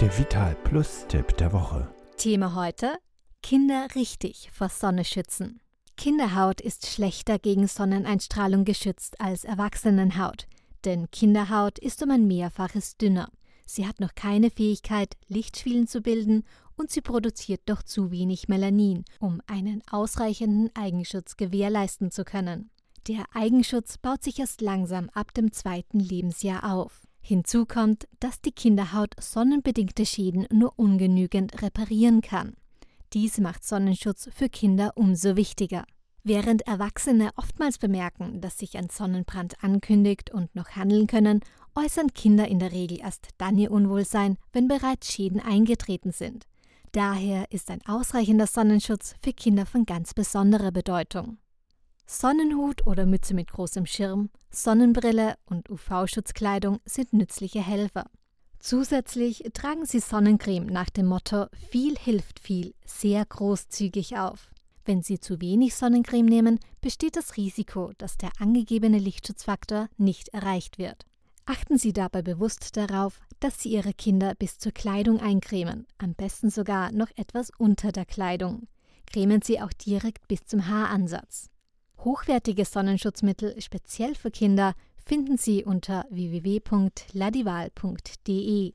Der Vital Plus Tipp der Woche. Thema heute: Kinder richtig vor Sonne schützen. Kinderhaut ist schlechter gegen Sonneneinstrahlung geschützt als Erwachsenenhaut, denn Kinderhaut ist um ein Mehrfaches dünner. Sie hat noch keine Fähigkeit, Lichtschwielen zu bilden und sie produziert doch zu wenig Melanin, um einen ausreichenden Eigenschutz gewährleisten zu können. Der Eigenschutz baut sich erst langsam ab dem zweiten Lebensjahr auf. Hinzu kommt, dass die Kinderhaut sonnenbedingte Schäden nur ungenügend reparieren kann. Dies macht Sonnenschutz für Kinder umso wichtiger. Während Erwachsene oftmals bemerken, dass sich ein Sonnenbrand ankündigt und noch handeln können, äußern Kinder in der Regel erst dann ihr Unwohlsein, wenn bereits Schäden eingetreten sind. Daher ist ein ausreichender Sonnenschutz für Kinder von ganz besonderer Bedeutung. Sonnenhut oder Mütze mit großem Schirm, Sonnenbrille und UV-Schutzkleidung sind nützliche Helfer. Zusätzlich tragen Sie Sonnencreme nach dem Motto viel hilft viel sehr großzügig auf. Wenn Sie zu wenig Sonnencreme nehmen, besteht das Risiko, dass der angegebene Lichtschutzfaktor nicht erreicht wird. Achten Sie dabei bewusst darauf, dass Sie Ihre Kinder bis zur Kleidung eincremen, am besten sogar noch etwas unter der Kleidung. Cremen Sie auch direkt bis zum Haaransatz. Hochwertige Sonnenschutzmittel speziell für Kinder finden Sie unter www.ladival.de.